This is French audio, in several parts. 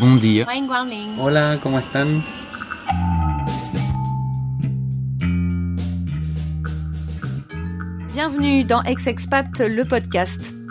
Bon dia. Hola, ¿cómo están? Bienvenue dans Ex-Expat, le podcast.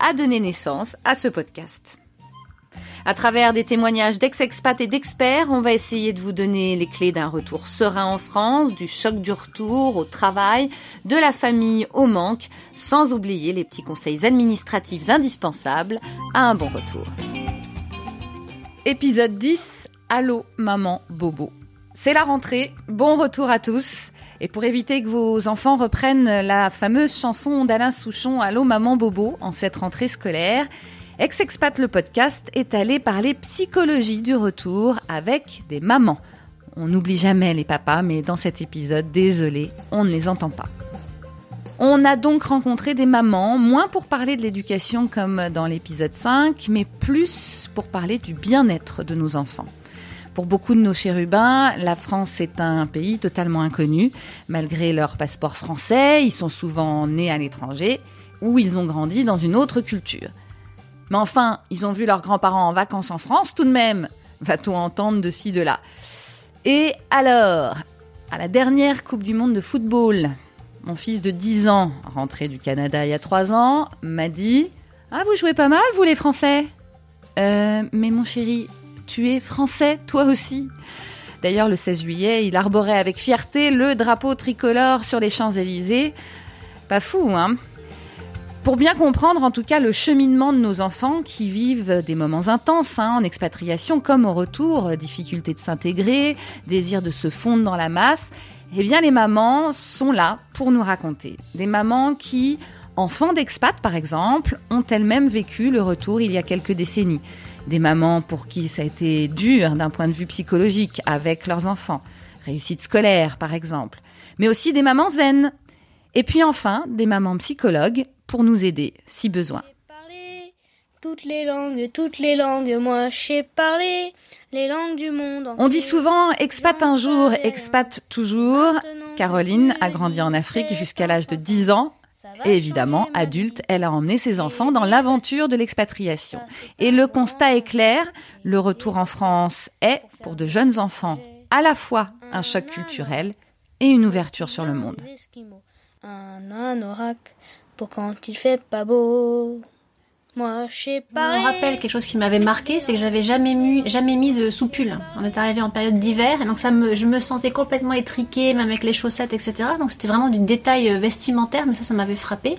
a donné naissance à ce podcast. À travers des témoignages d'ex-expats et d'experts, on va essayer de vous donner les clés d'un retour serein en France, du choc du retour au travail, de la famille au manque, sans oublier les petits conseils administratifs indispensables à un bon retour. Épisode 10, Allô maman bobo. C'est la rentrée, bon retour à tous. Et pour éviter que vos enfants reprennent la fameuse chanson d'Alain Souchon Allô maman bobo en cette rentrée scolaire, Ex-Expat le podcast est allé parler psychologie du retour avec des mamans. On n'oublie jamais les papas, mais dans cet épisode, désolé, on ne les entend pas. On a donc rencontré des mamans, moins pour parler de l'éducation comme dans l'épisode 5, mais plus pour parler du bien-être de nos enfants. Pour beaucoup de nos chérubins, la France est un pays totalement inconnu. Malgré leur passeport français, ils sont souvent nés à l'étranger ou ils ont grandi dans une autre culture. Mais enfin, ils ont vu leurs grands-parents en vacances en France tout de même, va-t-on entendre de ci, de là. Et alors, à la dernière Coupe du Monde de football, mon fils de 10 ans, rentré du Canada il y a 3 ans, m'a dit Ah, vous jouez pas mal, vous les Français? Euh, mais mon chéri, tu es français, toi aussi D'ailleurs, le 16 juillet, il arborait avec fierté le drapeau tricolore sur les Champs-Élysées. Pas fou, hein pour bien comprendre en tout cas le cheminement de nos enfants qui vivent des moments intenses hein, en expatriation comme au retour, difficulté de s'intégrer, désir de se fondre dans la masse, eh bien les mamans sont là pour nous raconter. Des mamans qui, enfants d'expat par exemple, ont elles-mêmes vécu le retour il y a quelques décennies. Des mamans pour qui ça a été dur d'un point de vue psychologique avec leurs enfants, réussite scolaire par exemple. Mais aussi des mamans zen. Et puis enfin, des mamans psychologues pour nous aider si besoin. Toutes les langues, toutes les langues, moi je sais parler les langues du monde. On dit souvent expat un jour, expat toujours. Caroline a grandi en Afrique jusqu'à l'âge de 10 ans. Et évidemment, adulte, elle a emmené ses enfants dans l'aventure de l'expatriation. Et le constat est clair, le retour en France est, pour de jeunes enfants, à la fois un choc culturel et une ouverture sur le monde. Un anorak pour quand il fait pas beau. Moi, je sais pas. Je me rappelle quelque chose qui m'avait marqué, c'est que j'avais jamais mis, jamais mis de soupule. On est arrivé en période d'hiver, et donc ça me, je me sentais complètement étriquée, même avec les chaussettes, etc. Donc c'était vraiment du détail euh, vestimentaire, mais ça, ça m'avait frappé.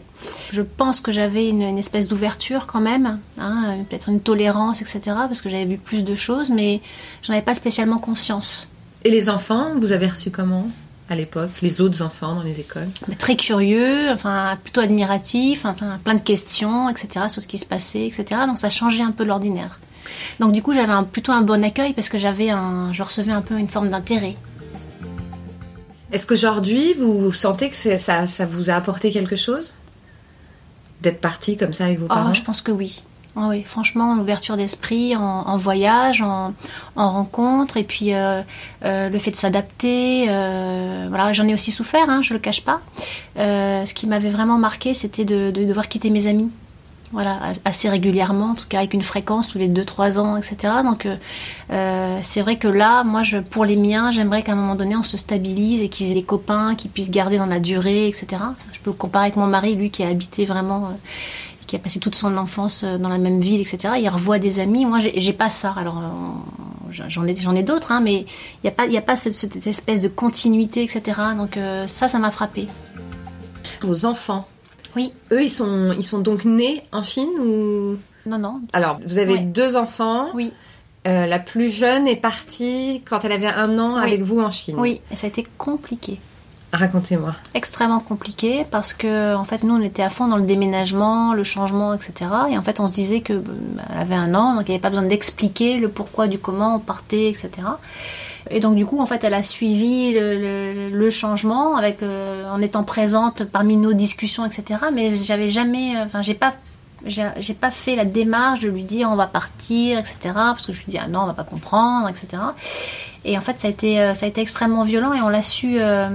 Je pense que j'avais une, une, espèce d'ouverture quand même, hein, peut-être une tolérance, etc. Parce que j'avais vu plus de choses, mais j'en avais pas spécialement conscience. Et les enfants, vous avez reçu comment? À l'époque, les autres enfants dans les écoles Mais Très curieux, enfin plutôt admiratif, enfin plein de questions, etc. sur ce qui se passait, etc. Donc ça changeait un peu l'ordinaire. Donc du coup j'avais un, plutôt un bon accueil parce que j'avais un, je recevais un peu une forme d'intérêt. Est-ce qu'aujourd'hui vous sentez que ça, ça vous a apporté quelque chose? D'être parti comme ça avec vos parents? oh, Je pense que oui. Oh oui, franchement, en ouverture d'esprit, en, voyage, en, en, rencontre, et puis euh, euh, le fait de s'adapter. Euh, voilà, j'en ai aussi souffert, hein, je le cache pas. Ce qui m'avait vraiment marqué, c'était de, de, devoir quitter mes amis. Voilà, assez régulièrement, en tout cas avec une fréquence tous les 2-3 ans, etc. Donc c'est vrai que là, moi, pour les miens, j'aimerais qu'à un moment donné, on se stabilise et qu'ils aient des copains, qu'ils puissent garder dans la durée, etc. Je peux comparer avec mon mari, lui, qui a habité vraiment qui a passé toute son enfance dans la même ville, etc. Il revoit des amis. Moi, j'ai pas ça. Alors, j'en ai, j'en ai d'autres, hein, mais il n'y a pas, il a pas cette, cette, espèce de continuité, etc. Donc euh, ça, ça m'a frappé. Vos enfants. Oui. Eux, ils sont, ils sont donc nés en Chine ou? Non, non. Alors, vous avez Ouais. deux enfants. Oui. Euh, la plus jeune est partie quand elle avait un an Oui. avec vous en Chine. Oui, et ça a été compliqué. Racontez-moi. Extrêmement compliqué parce que en fait nous on était à fond dans le déménagement, le changement, etc. Et en fait on se disait que bah, elle avait un an, donc il n'y avait pas besoin d'expliquer le pourquoi du comment on partait, etc. Et donc du coup, en fait, elle a suivi le, changement avec, euh, en étant présente parmi nos discussions, etc. Mais j'avais jamais, enfin, j'ai pas j'ai pas fait la démarche de lui dire on va partir, etc. Parce que je lui dis ah non, on va pas comprendre, etc. Et en fait, ça a été, euh, ça a été extrêmement violent et on l'a su, euh,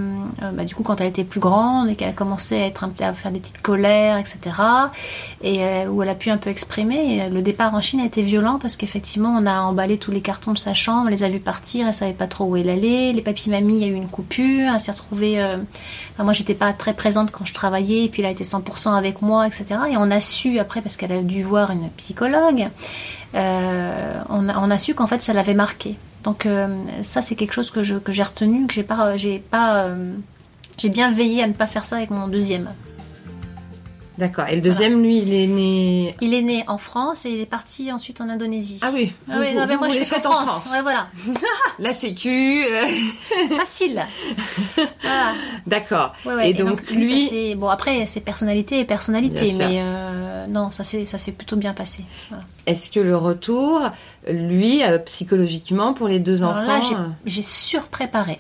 euh, bah, du coup, quand elle était plus grande et qu'elle a commencé à, être faire des petites colères, etc. Et où elle a pu un peu exprimer. Le départ en Chine a été violent parce qu'effectivement, on a emballé tous les cartons de sa chambre, on les a vus partir, elle savait pas trop où elle allait. Les papis mamies, il y a eu une coupure, elle s'est retrouvée. Enfin, moi, pas très présente quand je travaillais, et puis elle a été 100% avec moi, etc. Et on a su après, parce qu'elle a dû voir une psychologue, on a, on a su qu'en fait, ça l'avait marqué. Donc euh, ça c'est quelque chose que j'ai retenu, que j'ai pas j'ai pas euh, j'ai bien veillé à ne pas faire ça avec mon deuxième. D'accord. Et le deuxième, lui, il est né. Il est né en France et il est parti ensuite en Indonésie. Ah oui. ah oui non, mais moi je l'ai fait en France. Ouais, voilà. La Sécu. Euh. Facile. voilà. D'accord. et, donc, lui. bon après c'est personnalité et personnalité, mais euh, non ça s'est ça s'est plutôt bien passé. Est-ce que le retour, lui, euh, psychologiquement pour les deux enfants, j'ai surpréparé.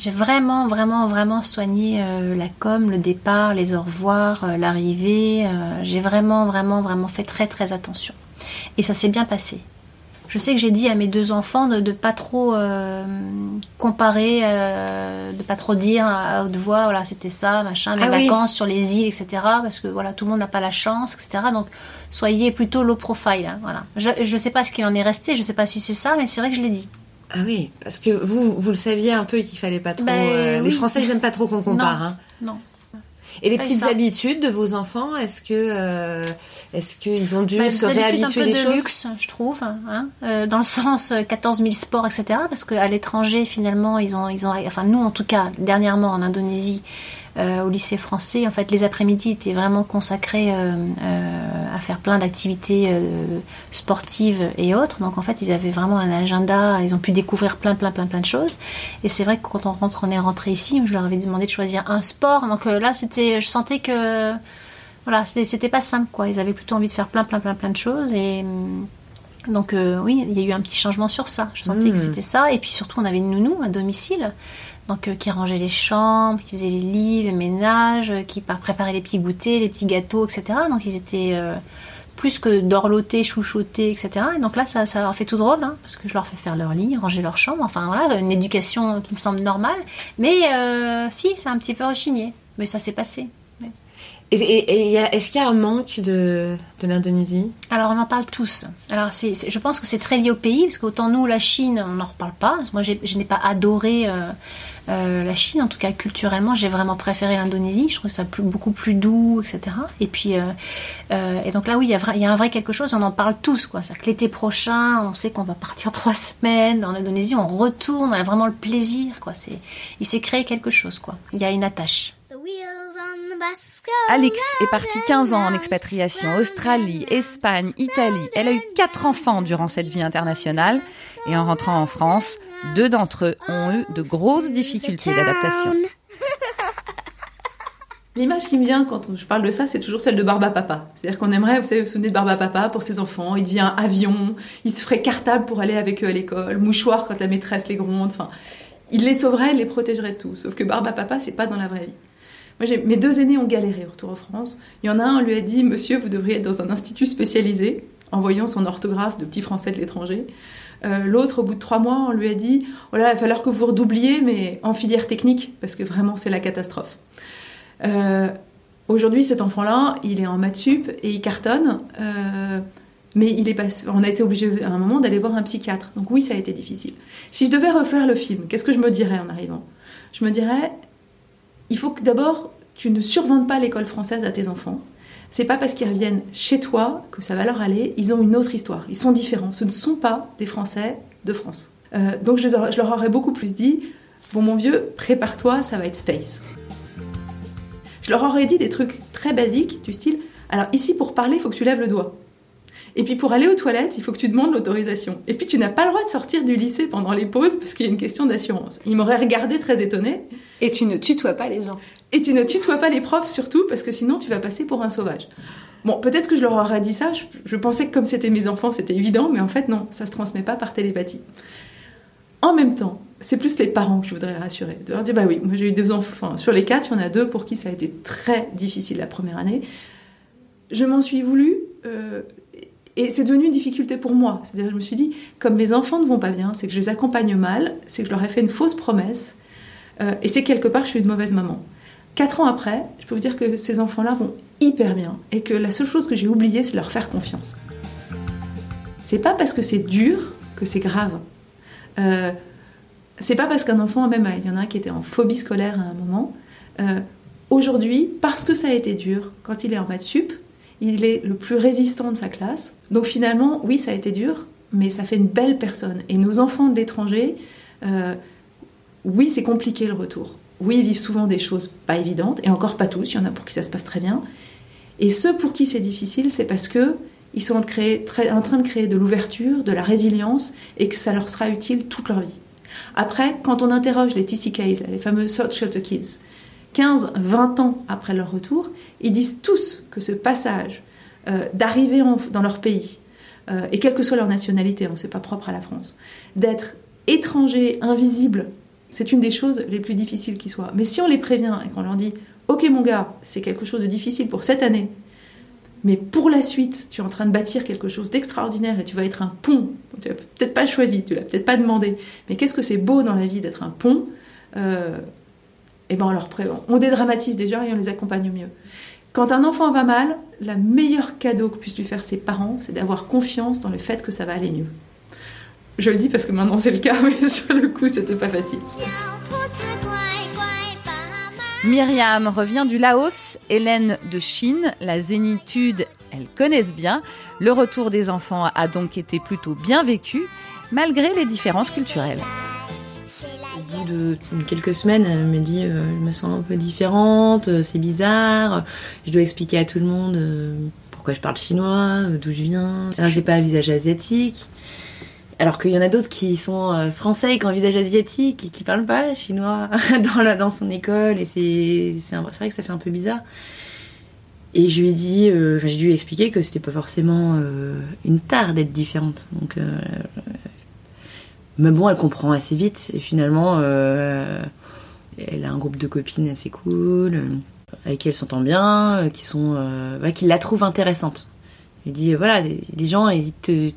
J'ai vraiment, vraiment, vraiment soigné euh, la com, le départ, les au revoir, euh, l'arrivée. Euh, j'ai vraiment, vraiment, vraiment fait très, très attention. Et ça s'est bien passé. Je sais que j'ai dit à mes deux enfants de ne pas trop comparer, de pas trop dire à haute voix, voilà, c'était ça, machin, mes ah vacances sur les îles, etc. Parce que voilà, tout le monde n'a pas la chance, etc. Donc, soyez plutôt low profile. Hein, voilà. Je ne sais pas ce qu'il en est resté, je ne sais pas si c'est ça, mais c'est vrai que je l'ai dit. Ah oui, parce que vous, vous le saviez un peu qu'il fallait pas trop. Ben euh, les Français, ils aiment pas trop qu'on compare. Non. Hein. non. Et les petites habitudes de vos enfants, est-ce que euh, est-ce qu'ils ont dû ben, se réhabituer un peu de choses luxe, je trouve, hein, euh, dans le sens 14 000 sports, etc. Parce qu'à l'étranger, finalement, ils ont ils ont, enfin nous en tout cas, dernièrement en Indonésie, au lycée français. En fait, les après-midi étaient vraiment consacrés euh, euh, à faire plein d'activités sportives et autres. Donc, en fait, ils avaient vraiment un agenda. Ils ont pu découvrir plein, plein, plein, plein de choses. Et c'est vrai que quand on rentre, on est rentré ici. Je leur avais demandé de choisir un sport. Donc là, c'était, je sentais que voilà, c'était pas simple, quoi. Ils avaient plutôt envie de faire plein, plein, plein, plein de choses. Et donc, oui, il y a eu un petit changement sur ça. Je sentais que mmh. c'était ça. Et puis surtout, on avait une nounou à domicile donc euh, qui rangeait les chambres, qui faisait les lits, le ménage, euh, qui préparait les petits goûters, les petits gâteaux, etc. Donc ils étaient euh, plus que dorlotés, chouchoutés, etc. Et donc là, ça, ça leur fait tout drôle, hein, parce que je leur fais faire leur lit, ranger leur chambre, enfin voilà, une éducation qui me semble normale. Mais si, c'est un petit peu rechigné. Mais ça s'est passé. Et, est-ce qu'il y a un manque de, de l'Indonésie? Alors on en parle tous. Alors je pense que c'est très lié au pays, parce qu'autant nous, la Chine, on n'en reparle pas. Moi, je n'ai pas adoré euh, la Chine, en tout cas culturellement, j'ai vraiment préféré l'Indonésie. Je trouve ça beaucoup plus doux, etc. Et puis, euh, euh, et donc là, oui, il y, a un vrai quelque chose. On en parle tous, quoi. C'est-à-dire que l'été prochain, on sait qu'on va partir trois semaines en Indonésie. On retourne, on a vraiment le plaisir, quoi. C'est, il s'est créé quelque chose, quoi. Il y a une attache. Alix est partie 15 ans en expatriation, Australie, Espagne, Italie. Elle a eu quatre enfants durant cette vie internationale et en rentrant en France, deux d'entre eux ont eu de grosses difficultés d'adaptation. L'image qui me vient quand je parle de ça, c'est toujours celle de Barba Papa. C'est-à-dire qu'on aimerait, vous savez, vous souvenez de Barba Papa pour ses enfants. Il devient avion, il se ferait cartable pour aller avec eux à l'école, mouchoir quand la maîtresse les gronde. Enfin, il les sauverait, les protégerait tout. Sauf que Barba Papa, c'est pas dans la vraie vie. Moi, mes deux aînés ont galéré au retour en France. Il y en a un, on lui a dit, Monsieur, vous devriez être dans un institut spécialisé, en voyant son orthographe de petit français de l'étranger. Euh, l'autre, au bout de trois mois, on lui a dit il va falloir que vous redoubliez, mais en filière technique, parce que vraiment, c'est la catastrophe. Euh, aujourd'hui, cet enfant-là, il est en maths sup et il cartonne, euh, mais il est on a été obligé à un moment d'aller voir un psychiatre. Donc, oui, ça a été difficile. Si je devais refaire le film, qu'est-ce que je me dirais en arrivant? Je me dirais il faut que d'abord, tu ne survendes pas l'école française à tes enfants c'est pas parce qu'ils reviennent chez toi que ça va leur aller. Ils ont une autre histoire. Ils sont différents. Ce ne sont pas des Français de France. Euh, donc je, leur aurais beaucoup plus dit Bon, mon vieux, prépare-toi, ça va être space. Je leur aurais dit des trucs très basiques, du style Alors, ici, pour parler, il faut que tu lèves le doigt. Et puis, pour aller aux toilettes, il faut que tu demandes l'autorisation. Et puis, tu n'as pas le droit de sortir du lycée pendant les pauses parce qu'il y a une question d'assurance. Ils m'auraient regardé très étonné. Et tu ne tutoies pas les gens. Et tu ne tutoies pas les profs surtout parce que sinon tu vas passer pour un sauvage. Bon, peut-être que je leur aurais dit ça, je, pensais que comme c'était mes enfants, c'était évident, mais en fait non, ça se transmet pas par télépathie. En même temps, c'est plus les parents que je voudrais rassurer, de leur dire bah oui, moi j'ai eu deux enfants, sur les quatre, il y en a deux pour qui ça a été très difficile la première année. Je m'en suis voulu euh, et c'est devenu une difficulté pour moi. C'est-à-dire, je me suis dit, comme mes enfants ne vont pas bien, c'est que je les accompagne mal, c'est que je leur ai fait une fausse promesse, euh, et c'est quelque part, je suis une mauvaise maman. Quatre ans après, je peux vous dire que ces enfants-là vont hyper bien, et que la seule chose que j'ai oubliée, c'est leur faire confiance. C'est pas parce que c'est dur que c'est grave. Euh, c'est pas parce qu'un enfant, même il y en a un qui était en phobie scolaire à un moment, euh, aujourd'hui, parce que ça a été dur, quand il est en maths sup, il est le plus résistant de sa classe. Donc finalement, oui, ça a été dur, mais ça fait une belle personne. Et nos enfants de l'étranger, euh, oui, c'est compliqué le retour. Oui, vivent souvent des choses pas évidentes, et encore pas tous, il y en a pour qui ça se passe très bien. Et ceux pour qui c'est difficile, c'est parce que ils sont en, train de créer de l'ouverture, de la résilience, et que ça leur sera utile toute leur vie. Après, quand on interroge les TCKs, les fameux South Shelter Kids, 15, 20 ans après leur retour, ils disent tous que ce passage euh, d'arriver dans leur pays, euh, et quelle que soit leur nationalité, hein, c'est pas propre à la France, d'être étranger, invisible, c'est une des choses les plus difficiles qui soit. Mais si on les prévient et qu'on leur dit Ok, mon gars, c'est quelque chose de difficile pour cette année, mais pour la suite, tu es en train de bâtir quelque chose d'extraordinaire et tu vas être un pont. Tu l'as peut-être pas choisi, tu l'as peut-être pas demandé, mais qu'est-ce que c'est beau dans la vie d'être un pont eh ben on leur on dédramatise déjà et on les accompagne mieux. Quand un enfant va mal, le meilleur cadeau que puissent lui faire ses parents, c'est d'avoir confiance dans le fait que ça va aller mieux. Je le dis parce que maintenant c'est le cas, mais sur le coup c'était pas facile. Myriam revient du Laos, Hélène de Chine, la zénitude, elles connaissent bien. Le retour des enfants a donc été plutôt bien vécu, malgré les différences culturelles bout de quelques semaines, elle me dit euh, Je me sens un peu différente, euh, c'est bizarre, je dois expliquer à tout le monde euh, pourquoi je parle chinois, d'où je viens. J'ai pas un visage asiatique. Alors qu'il y en a d'autres qui sont français et qui ont un visage asiatique et qui parlent pas chinois dans, son école et c'est vrai que ça fait un peu bizarre. Et je lui ai dit, j'ai dû lui expliquer que c'était pas forcément une tare d'être différente. Donc mais bon, elle comprend assez vite. Et finalement, euh, elle a un groupe de copines assez cool, euh, avec qui elle s'entend bien, euh, qui sont, bah, qui la trouvent intéressante. Je dit, voilà, des, gens, ils te,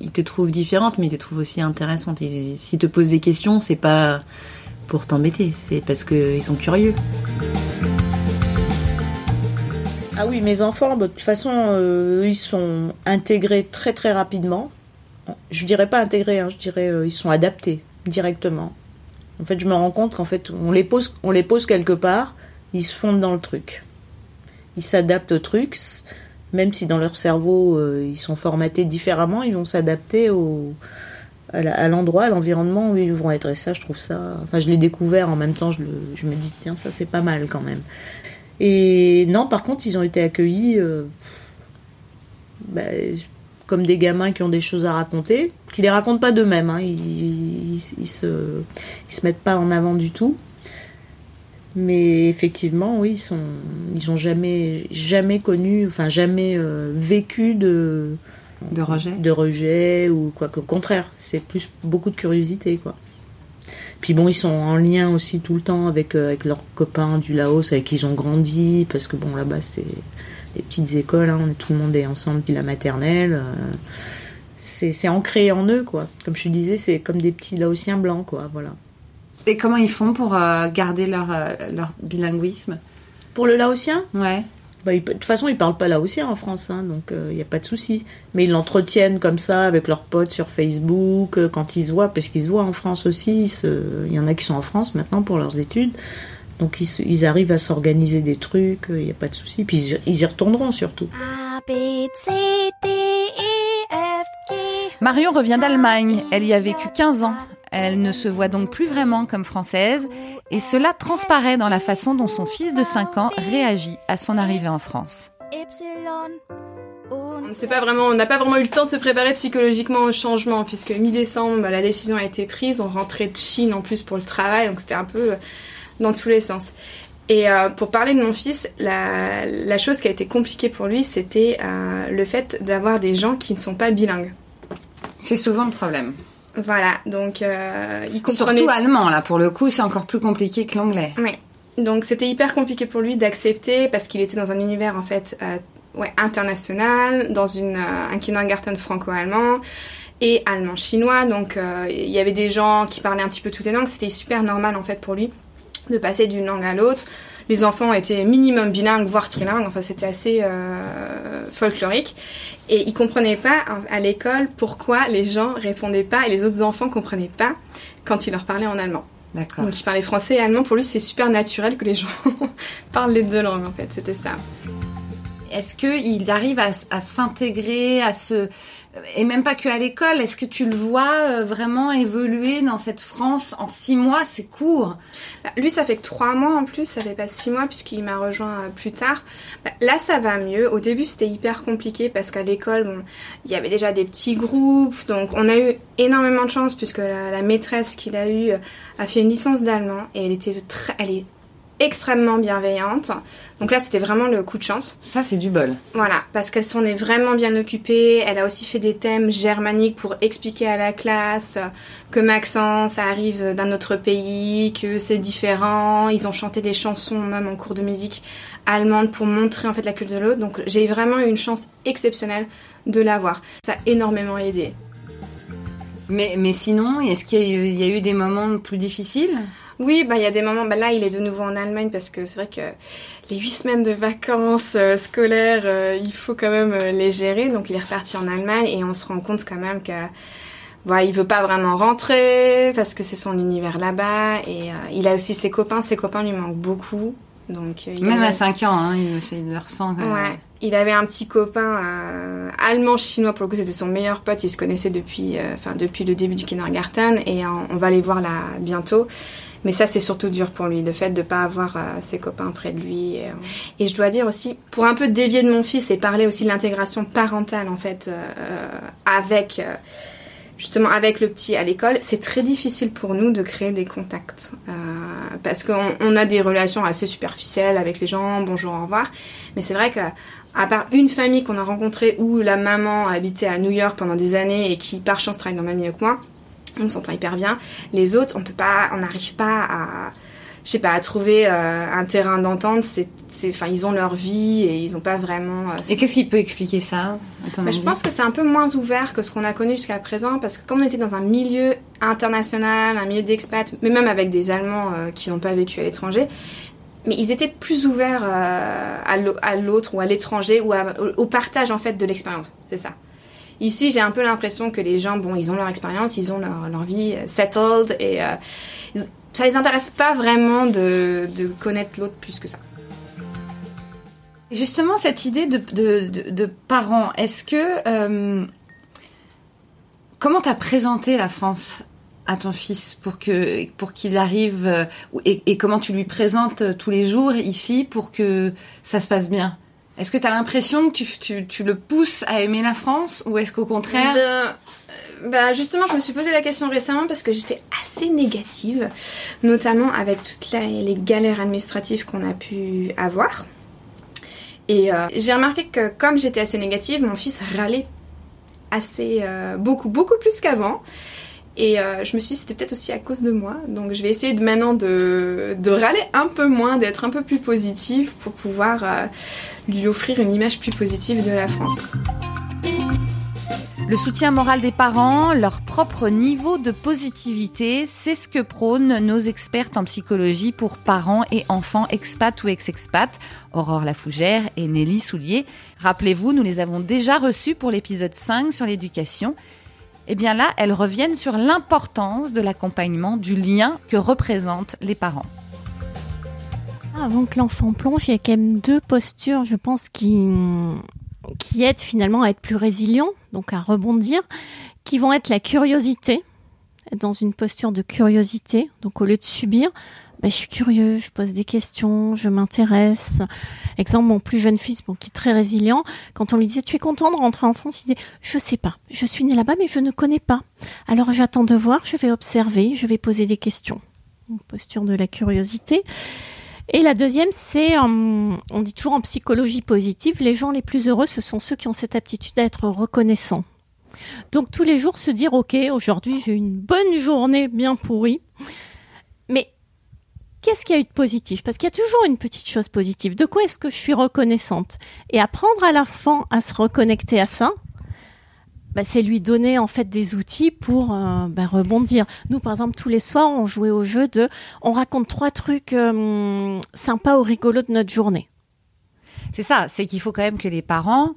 ils te trouvent différente, mais ils te trouvent aussi intéressante. S'ils te posent des questions, c'est pas pour t'embêter, c'est parce qu'ils sont curieux. Ah oui, mes enfants, bah, de toute façon, ils sont intégrés très très rapidement je dirais pas intégrés, hein, je dirais euh, ils sont adaptés directement. En fait, je me rends compte qu'en fait, on les pose, on les pose quelque part, ils se fondent dans le truc. Ils s'adaptent au truc, même si dans leur cerveau euh, ils sont formatés différemment, ils vont s'adapter au à l'endroit, à l'environnement où ils vont être. Et ça, je trouve ça. Enfin, je l'ai découvert en même temps. Je, me dis tiens, ça c'est pas mal quand même. Et non, par contre, ils ont été accueillis. Euh, bah, comme des gamins qui ont des choses à raconter, qui les racontent pas d'eux-mêmes, hein. ils, ils, se, ils se mettent pas en avant du tout. Mais effectivement, oui, ils sont, ils ont jamais, jamais connu, enfin jamais euh, vécu de de rejet, de rejet ou quoi que. Au contraire, c'est plus beaucoup de curiosité, quoi. Puis bon, ils sont en lien aussi tout le temps avec, euh, avec leurs copains du Laos, avec qui ils ont grandi, parce que bon, là-bas, c'est les petites écoles, hein, tout le monde est ensemble depuis la maternelle. Euh, c'est ancré en eux, quoi. Comme je te disais, c'est comme des petits laotiens blancs, quoi. Voilà. Et comment ils font pour euh, garder leur, euh, leur bilinguisme? Pour le laotien? Ouais. Bah, de toute façon, ils parlent pas laotien en France, hein, donc il n'y a pas de souci. Mais ils l'entretiennent comme ça avec leurs potes sur Facebook, quand ils se voient, parce qu'ils se voient en France aussi. Il y en a qui sont en France maintenant pour leurs études. Donc ils, arrivent à s'organiser des trucs, il n'y a pas de souci. Puis ils, y retourneront surtout. Marion revient d'Allemagne. Elle y a vécu 15 ans. Elle ne se voit donc plus vraiment comme française et cela transparaît dans la façon dont son fils de 5 ans réagit à son arrivée en France. On pas vraiment, on n'a pas vraiment eu le temps de se préparer psychologiquement au changement puisque mi-décembre, bah, la décision a été prise. On rentrait de Chine en plus pour le travail, donc c'était un peu dans tous les sens. Et euh, pour parler de mon fils, la, la, chose qui a été compliquée pour lui, c'était euh, le fait d'avoir des gens qui ne sont pas bilingues. C'est souvent le problème. Voilà, donc euh, il comprenait... Surtout allemand, là, pour le coup, c'est encore plus compliqué que l'anglais. Oui. Donc c'était hyper compliqué pour lui d'accepter parce qu'il était dans un univers, en fait, euh, ouais, international, dans une, euh, un kindergarten franco-allemand et allemand-chinois. Donc il y avait des gens qui parlaient un petit peu toutes les langues. C'était super normal, en fait, pour lui de passer d'une langue à l'autre. Les enfants étaient minimum bilingues, voire trilingues. Enfin, c'était assez folklorique. Et ils comprenaient pas à l'école pourquoi les gens répondaient pas et les autres enfants comprenaient pas quand ils leur parlaient en allemand. D'accord. Donc il parlait français et allemand. Pour lui, c'est super naturel que les gens parlent les deux langues en fait. C'était ça. Est-ce qu'il arrive à, à s'intégrer, à se et même pas que à l'école. Est-ce que tu le vois euh, vraiment évoluer dans cette France en six mois? C'est court. Bah, lui, ça fait que trois mois en plus. Ça fait pas six mois puisqu'il m'a rejoint euh, plus tard. Bah, là, ça va mieux. Au début, c'était hyper compliqué parce qu'à l'école, il y avait déjà des petits groupes. Donc, on a eu énormément de chance puisque la, maîtresse qu'il a eue a fait une licence d'allemand et elle était très, elle est extrêmement bienveillante. Donc là, c'était vraiment le coup de chance. Ça, c'est du bol. Voilà, parce qu'elle s'en est vraiment bien occupée. Elle a aussi fait des thèmes germaniques pour expliquer à la classe que Maxence arrive d'un autre pays, que c'est différent. Ils ont chanté des chansons même en cours de musique allemande pour montrer en fait la culture de l'autre. Donc j'ai vraiment eu une chance exceptionnelle de l'avoir. Ça a énormément aidé. Mais, mais sinon, est-ce qu'il y, y, a eu des moments plus difficiles? Oui, bah il y a des moments. Bah là, il est de nouveau en Allemagne parce que c'est vrai que les huit semaines de vacances euh, scolaires, euh, il faut quand même euh, les gérer. Donc il est reparti en Allemagne et on se rend compte quand même que voilà, il veut pas vraiment rentrer parce que c'est son univers là-bas et il a aussi ses copains. Ses copains lui manquent beaucoup. Donc même à 5 ans, hein, il, il, le ressent. Quand ouais. Il avait un petit copain allemand chinois pour le coup c'était son meilleur pote. Ils se connaissaient depuis, enfin depuis le début du kindergarten et on va les voir là bientôt. Mais ça, c'est surtout dur pour lui, le fait de ne pas avoir euh, ses copains près de lui. Euh. Et, je dois dire aussi, pour un peu dévier de mon fils et parler aussi de l'intégration parentale, en fait, euh, avec justement avec le petit à l'école, c'est très difficile pour nous de créer des contacts parce qu'on a des relations assez superficielles avec les gens, bonjour, au revoir. Mais c'est vrai que à part une famille qu'on a rencontrée où la maman habitait à New York pendant des années et qui par chance travaille dans Mamie avec moi, on s'entend hyper bien. Les autres, on peut pas, on n'arrive pas à, je sais pas, à trouver euh, un terrain d'entente. C'est, enfin, ils ont leur vie et ils n'ont pas vraiment. Euh, et qu'est-ce qui peut expliquer ça bah, Je pense que c'est un peu moins ouvert que ce qu'on a connu jusqu'à présent, parce que comme on était dans un milieu international, un milieu d'expats, mais même avec des Allemands euh, qui n'ont pas vécu à l'étranger, mais ils étaient plus ouverts à l'autre ou à l'étranger ou au partage en fait de l'expérience. C'est ça. Ici, j'ai un peu l'impression que les gens, bon, ils ont leur expérience, ils ont leur, leur vie euh, settled et euh, ça les intéresse pas vraiment de, de connaître l'autre plus que ça. Justement, cette idée de, de, de, parents, est-ce que. Euh, comment t'as présenté la France à ton fils pour que pour qu'il arrive euh, et, et, comment tu lui présentes tous les jours ici pour que ça se passe bien? Est-ce que tu as l'impression que tu, le pousses à aimer la France ou est-ce qu'au contraire... Ben, bah justement, je me suis posé la question récemment parce que j'étais assez négative, notamment avec toutes les galères administratives qu'on a pu avoir. Et euh, j'ai remarqué que comme j'étais assez négative, mon fils râlait assez euh, beaucoup, beaucoup plus qu'avant. Et euh, je me suis dit, c'était peut-être aussi à cause de moi. Donc je vais essayer de, maintenant de, de râler un peu moins, d'être un peu plus positive pour pouvoir euh, lui offrir une image plus positive de la France. Le soutien moral des parents, leur propre niveau de positivité, c'est ce que prônent nos expertes en psychologie pour parents et enfants expats ou ex-expats, Aurore Lafougère et Nelly Soulier. Rappelez-vous, nous les avons déjà reçus pour l'épisode 5 sur l'éducation eh bien là, elles reviennent sur l'importance de l'accompagnement, du lien que représentent les parents. Avant que l'enfant plonge, il y a quand même deux postures, je pense, qui, qui aident finalement à être plus résilient, donc à rebondir, qui vont être la curiosité, dans une posture de curiosité, donc au lieu de subir, ben, je suis curieux, je pose des questions, je m'intéresse. Exemple, mon plus jeune fils, qui est très résilient, quand on lui disait tu es content de rentrer en France, il disait je sais pas, je suis né là-bas mais je ne connais pas. Alors j'attends de voir, je vais observer, je vais poser des questions. posture de la curiosité. Et la deuxième, c'est, on dit toujours en psychologie positive, les gens les plus heureux, ce sont ceux qui ont cette aptitude à être reconnaissants. Donc tous les jours se dire, ok, aujourd'hui j'ai une bonne journée bien pourrie, qu'est-ce qu'il y a eu de positif? Parce qu'il y a toujours une petite chose positive. De quoi est-ce que je suis reconnaissante? Et apprendre à l'enfant à se reconnecter à ça, bah, c'est lui donner en fait des outils pour euh, bah, rebondir. Nous, par exemple, tous les soirs, on jouait au jeu de, on raconte trois trucs euh, sympas ou rigolos de notre journée. C'est ça, c'est qu'il faut quand même que les parents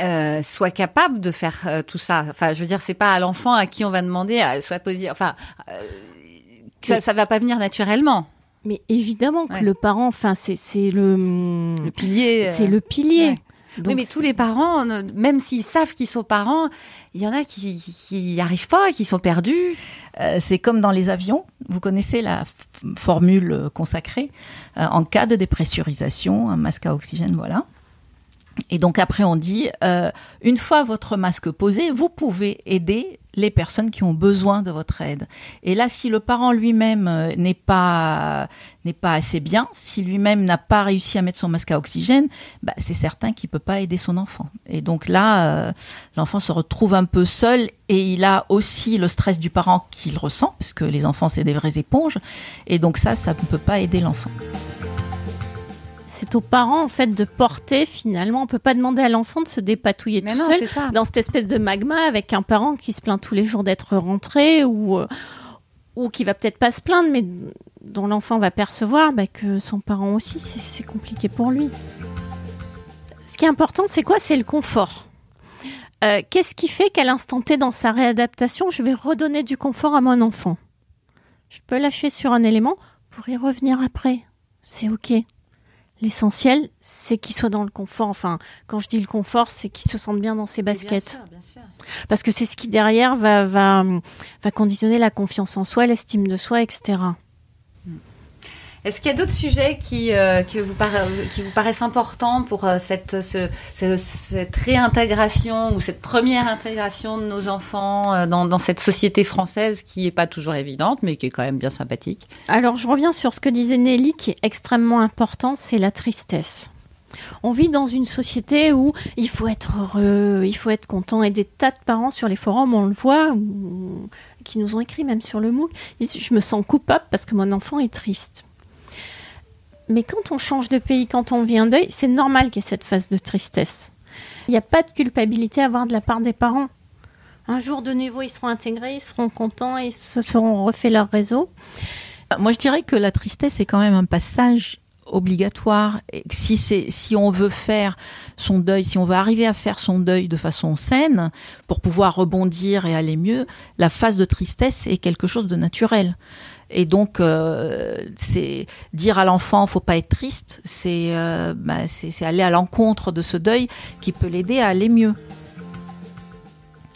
euh, soient capables de faire tout ça. Enfin, je veux dire, c'est pas à l'enfant à qui on va demander, à soit poser, enfin, ça, ça va pas venir naturellement. Mais évidemment que le parent, enfin, c'est le, le pilier. C'est le pilier oui, mais tous les parents, même s'ils savent qu'ils sont parents, il y en a qui n'y arrivent pas, qui sont perdus. Euh, c'est comme dans les avions. Vous connaissez la formule consacrée. Euh, en cas de dépressurisation, un masque à oxygène, voilà. Et donc après, on dit, euh, une fois votre masque posé, vous pouvez aider les personnes qui ont besoin de votre aide. Et là, si le parent lui-même euh, n'est pas n'est pas assez bien, si lui-même n'a pas réussi à mettre son masque à oxygène, bah, c'est certain qu'il peut pas aider son enfant. Et donc là, euh, l'enfant se retrouve un peu seul et il a aussi le stress du parent qu'il ressent, parce que les enfants c'est des vraies éponges. Et donc ça, ça ne peut pas aider l'enfant c'est aux parents en fait de porter finalement. On peut pas demander à l'enfant de se dépatouiller tout seul dans cette espèce de magma avec un parent qui se plaint tous les jours d'être rentré ou euh, ou qui va peut-être pas se plaindre, mais dont l'enfant va percevoir bah, que son parent aussi c'est compliqué pour lui. Ce qui est important, c'est quoi? C'est le confort. Euh, qu'est-ce qui fait qu'à l'instant T, dans sa réadaptation, je vais redonner du confort à mon enfant? Je peux lâcher sur un élément pour y revenir après. C'est OK. L'essentiel, c'est qu'il soit dans le confort. Enfin, quand je dis le confort, c'est qu'il se sente bien dans ses baskets. Bien sûr, bien sûr. Parce que c'est ce qui derrière va, va, va conditionner la confiance en soi, l'estime de soi, etc. Est-ce qu'il y a d'autres sujets qui, euh, vous paraissent importants pour euh, cette, réintégration ou cette première intégration de nos enfants euh, dans, dans, cette société française qui n'est pas toujours évidente, mais qui est quand même bien sympathique? Alors, je reviens sur ce que disait Nelly, qui est extrêmement important, c'est la tristesse. On vit dans une société où il faut être heureux, il faut être content, et des tas de parents sur les forums, on le voit, qui nous ont écrit même sur le MOOC, je me sens coupable parce que mon enfant est triste. Mais quand on change de pays, quand on vit un deuil, c'est normal qu'il y ait cette phase de tristesse. Il n'y a pas de culpabilité à avoir de la part des parents. Un jour de nouveau, ils seront intégrés, ils seront contents et se seront refait leur réseau. Moi, je dirais que la tristesse est quand même un passage obligatoire. Si c'est, si on veut faire son deuil, si on veut arriver à faire son deuil de façon saine pour pouvoir rebondir et aller mieux, la phase de tristesse est quelque chose de naturel. Et donc, euh, c'est dire à l'enfant, faut pas être triste, euh, bah, c'est aller à l'encontre de ce deuil qui peut l'aider à aller mieux.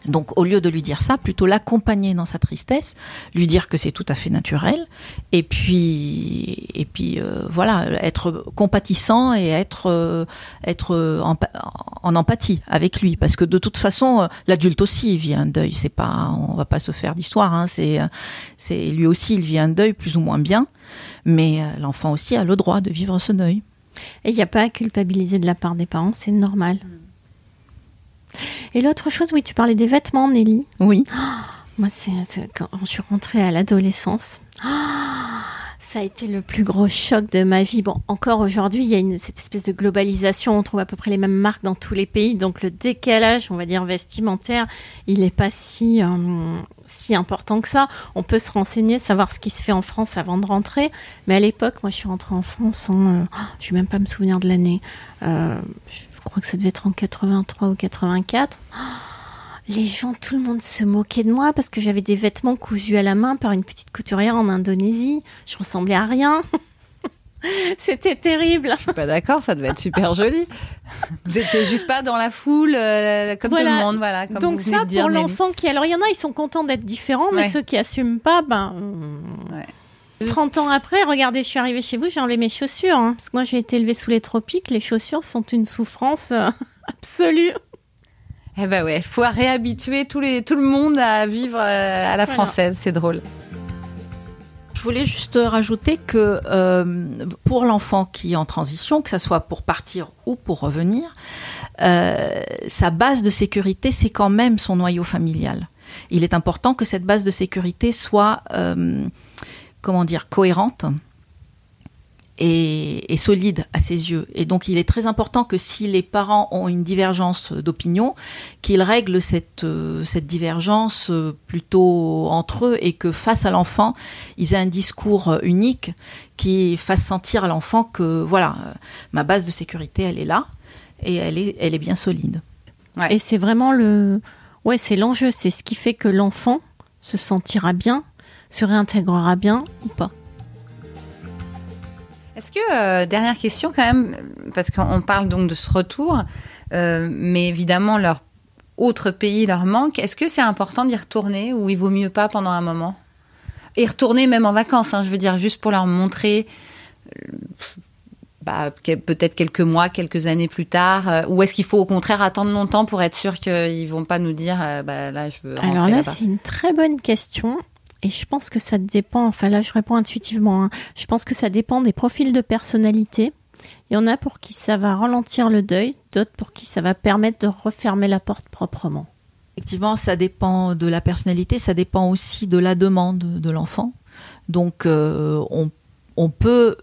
Donc au lieu de lui dire ça, plutôt l'accompagner dans sa tristesse, lui dire que c'est tout à fait naturel, et puis et puis euh, voilà, être compatissant et être euh, être en, en, empathie avec lui, parce que de toute façon euh, l'adulte aussi il vit un deuil, c'est pas on va pas se faire d'histoire, hein, c'est c'est lui aussi il vit un deuil plus ou moins bien, mais l'enfant aussi a le droit de vivre ce deuil. Et il n'y a pas à culpabiliser de la part des parents, c'est normal. Et l'autre chose, oui, tu parlais des vêtements, Nelly. Oui. moi, c'est quand je suis rentrée à l'adolescence. ça a été le plus gros choc de ma vie. Bon, encore aujourd'hui, il y a une, cette espèce de globalisation. On trouve à peu près les mêmes marques dans tous les pays. Donc, le décalage, on va dire, vestimentaire, il n'est pas si, euh, si important que ça. On peut se renseigner, savoir ce qui se fait en France avant de rentrer. Mais à l'époque, moi, je suis rentrée en France en. Euh, je ne vais même pas me souvenir de l'année. Euh, je crois que ça devait être en 83 ou 84. Les gens, tout le monde se moquait de moi parce que j'avais des vêtements cousus à la main par une petite couturière en Indonésie. Je ressemblais à rien. C'était terrible. Je suis pas d'accord, ça devait être super joli. Vous étiez juste pas dans la foule euh, comme tout le monde, voilà. Donc ça, pour l'enfant qui, alors il y en a, ils sont contents d'être différents, mais ceux qui assument pas, ben. Ouais. 30 ans après, regardez, je suis arrivée chez vous, j'ai enlevé mes chaussures. Hein, parce que moi, j'ai été élevée sous les tropiques. Les chaussures sont une souffrance euh, absolue. Eh ben ouais, faut réhabituer tous les, tout le monde à vivre euh, à la française, c'est drôle. Je voulais juste rajouter que euh, pour l'enfant qui est en transition, que ce soit pour partir ou pour revenir, euh, sa base de sécurité, c'est quand même son noyau familial. Il est important que cette base de sécurité soit, euh, comment dire, cohérente et, solide à ses yeux. Et donc il est très important que si les parents ont une divergence d'opinion, qu'ils règlent cette, euh, cette divergence euh, plutôt entre eux et que face à l'enfant, ils aient un discours unique qui fasse sentir à l'enfant que voilà, ma base de sécurité, elle est là et elle est, elle est bien solide. Et c'est vraiment le, ouais, c'est l'enjeu, c'est ce qui fait que l'enfant se sentira bien, se réintégrera bien ou pas. Est-ce que, euh, dernière question quand même, parce qu'on parle donc de ce retour, euh, mais évidemment leur autre pays leur manque, est-ce que c'est important d'y retourner ou il vaut mieux pas pendant un moment? Et retourner même en vacances, hein, je veux dire, juste pour leur montrer euh, bah, peut-être quelques mois, quelques années plus tard Ou est-ce qu'il faut au contraire attendre longtemps pour être sûr qu'ils vont pas nous dire bah, là je veux Alors là, c'est une très bonne question. Et je pense que ça dépend, enfin là je réponds intuitivement, hein. je pense que ça dépend des profils de personnalité. Il y en a pour qui ça va ralentir le deuil, d'autres pour qui ça va permettre de refermer la porte proprement. Effectivement, ça dépend de la personnalité, ça dépend aussi de la demande de l'enfant. Donc euh, on, on, peut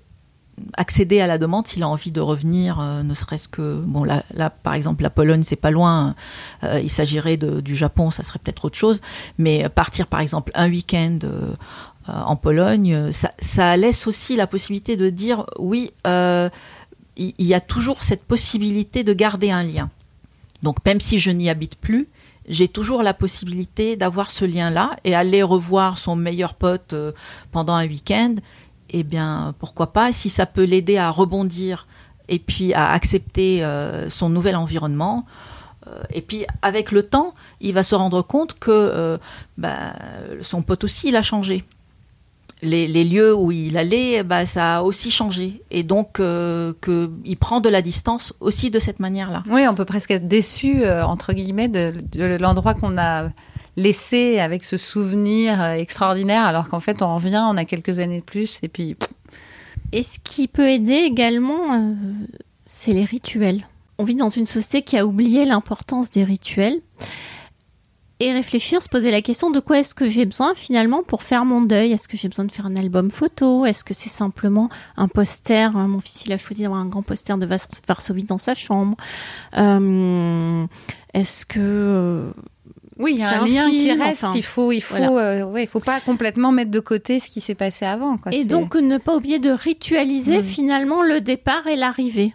accéder à la demande s'il a envie de revenir, euh, ne serait-ce que bon là, par exemple la Pologne c'est pas loin, euh, il s'agirait du Japon, ça serait peut-être autre chose, mais partir par exemple un week-end euh, en Pologne, ça, ça, laisse aussi la possibilité de dire oui, il y, a toujours cette possibilité de garder un lien. Donc même si je n'y habite plus, j'ai toujours la possibilité d'avoir ce lien-là et aller revoir son meilleur pote pendant un week-end eh bien, pourquoi pas, si ça peut l'aider à rebondir et puis à accepter euh, son nouvel environnement. Euh, et puis, avec le temps, il va se rendre compte que euh, bah, son pote aussi, il a changé. Les, lieux où il allait, bah, ça a aussi changé. Et donc, qu'il prend de la distance aussi de cette manière-là. Oui, on peut presque être déçu, entre guillemets, de l'endroit qu'on a laissé avec ce souvenir euh, extraordinaire, alors qu'en fait, on revient, on a quelques années de plus, et puis. Et ce qui peut aider également, euh, c'est les rituels. On vit dans une société qui a oublié l'importance des rituels. Et réfléchir, se poser la question de quoi est-ce que j'ai besoin finalement pour faire mon deuil? Est-ce que j'ai besoin de faire un album photo? Est-ce que c'est simplement un poster? Mon fils, il a choisi d'avoir un grand poster de Varsovie dans sa chambre. Euh, est-ce que oui, il y a un, lien qui reste. il faut, il faut, euh, ouais, il faut pas complètement mettre de côté ce qui s'est passé avant. Quoi. Et donc ne pas oublier de ritualiser mm. finalement le départ et l'arrivée.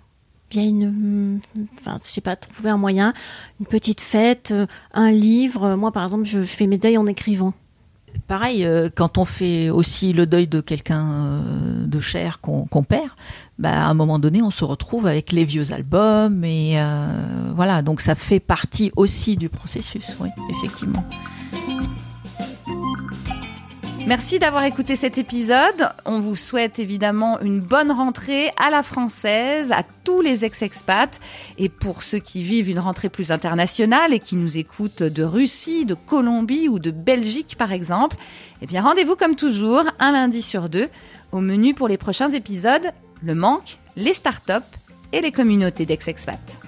Bien une, enfin, je sais pas, trouver un moyen, une petite fête, euh, un livre. Moi, par exemple, je, je fais mes deuils en écrivant. Pareil, euh, quand on fait aussi le deuil de quelqu'un de cher qu'on perd, bah, à un moment donné, on se retrouve avec les vieux albums et euh, voilà. Donc ça fait partie aussi du processus, oui, effectivement. Merci d'avoir écouté cet épisode. On vous souhaite évidemment une bonne rentrée à la française, à tous les ex-expats. Et pour ceux qui vivent une rentrée plus internationale et qui nous écoutent de Russie, de Colombie ou de Belgique par exemple, eh bien rendez-vous comme toujours un lundi sur deux. Au menu pour les prochains épisodes, le manque, les startups et les communautés d'ex-expats.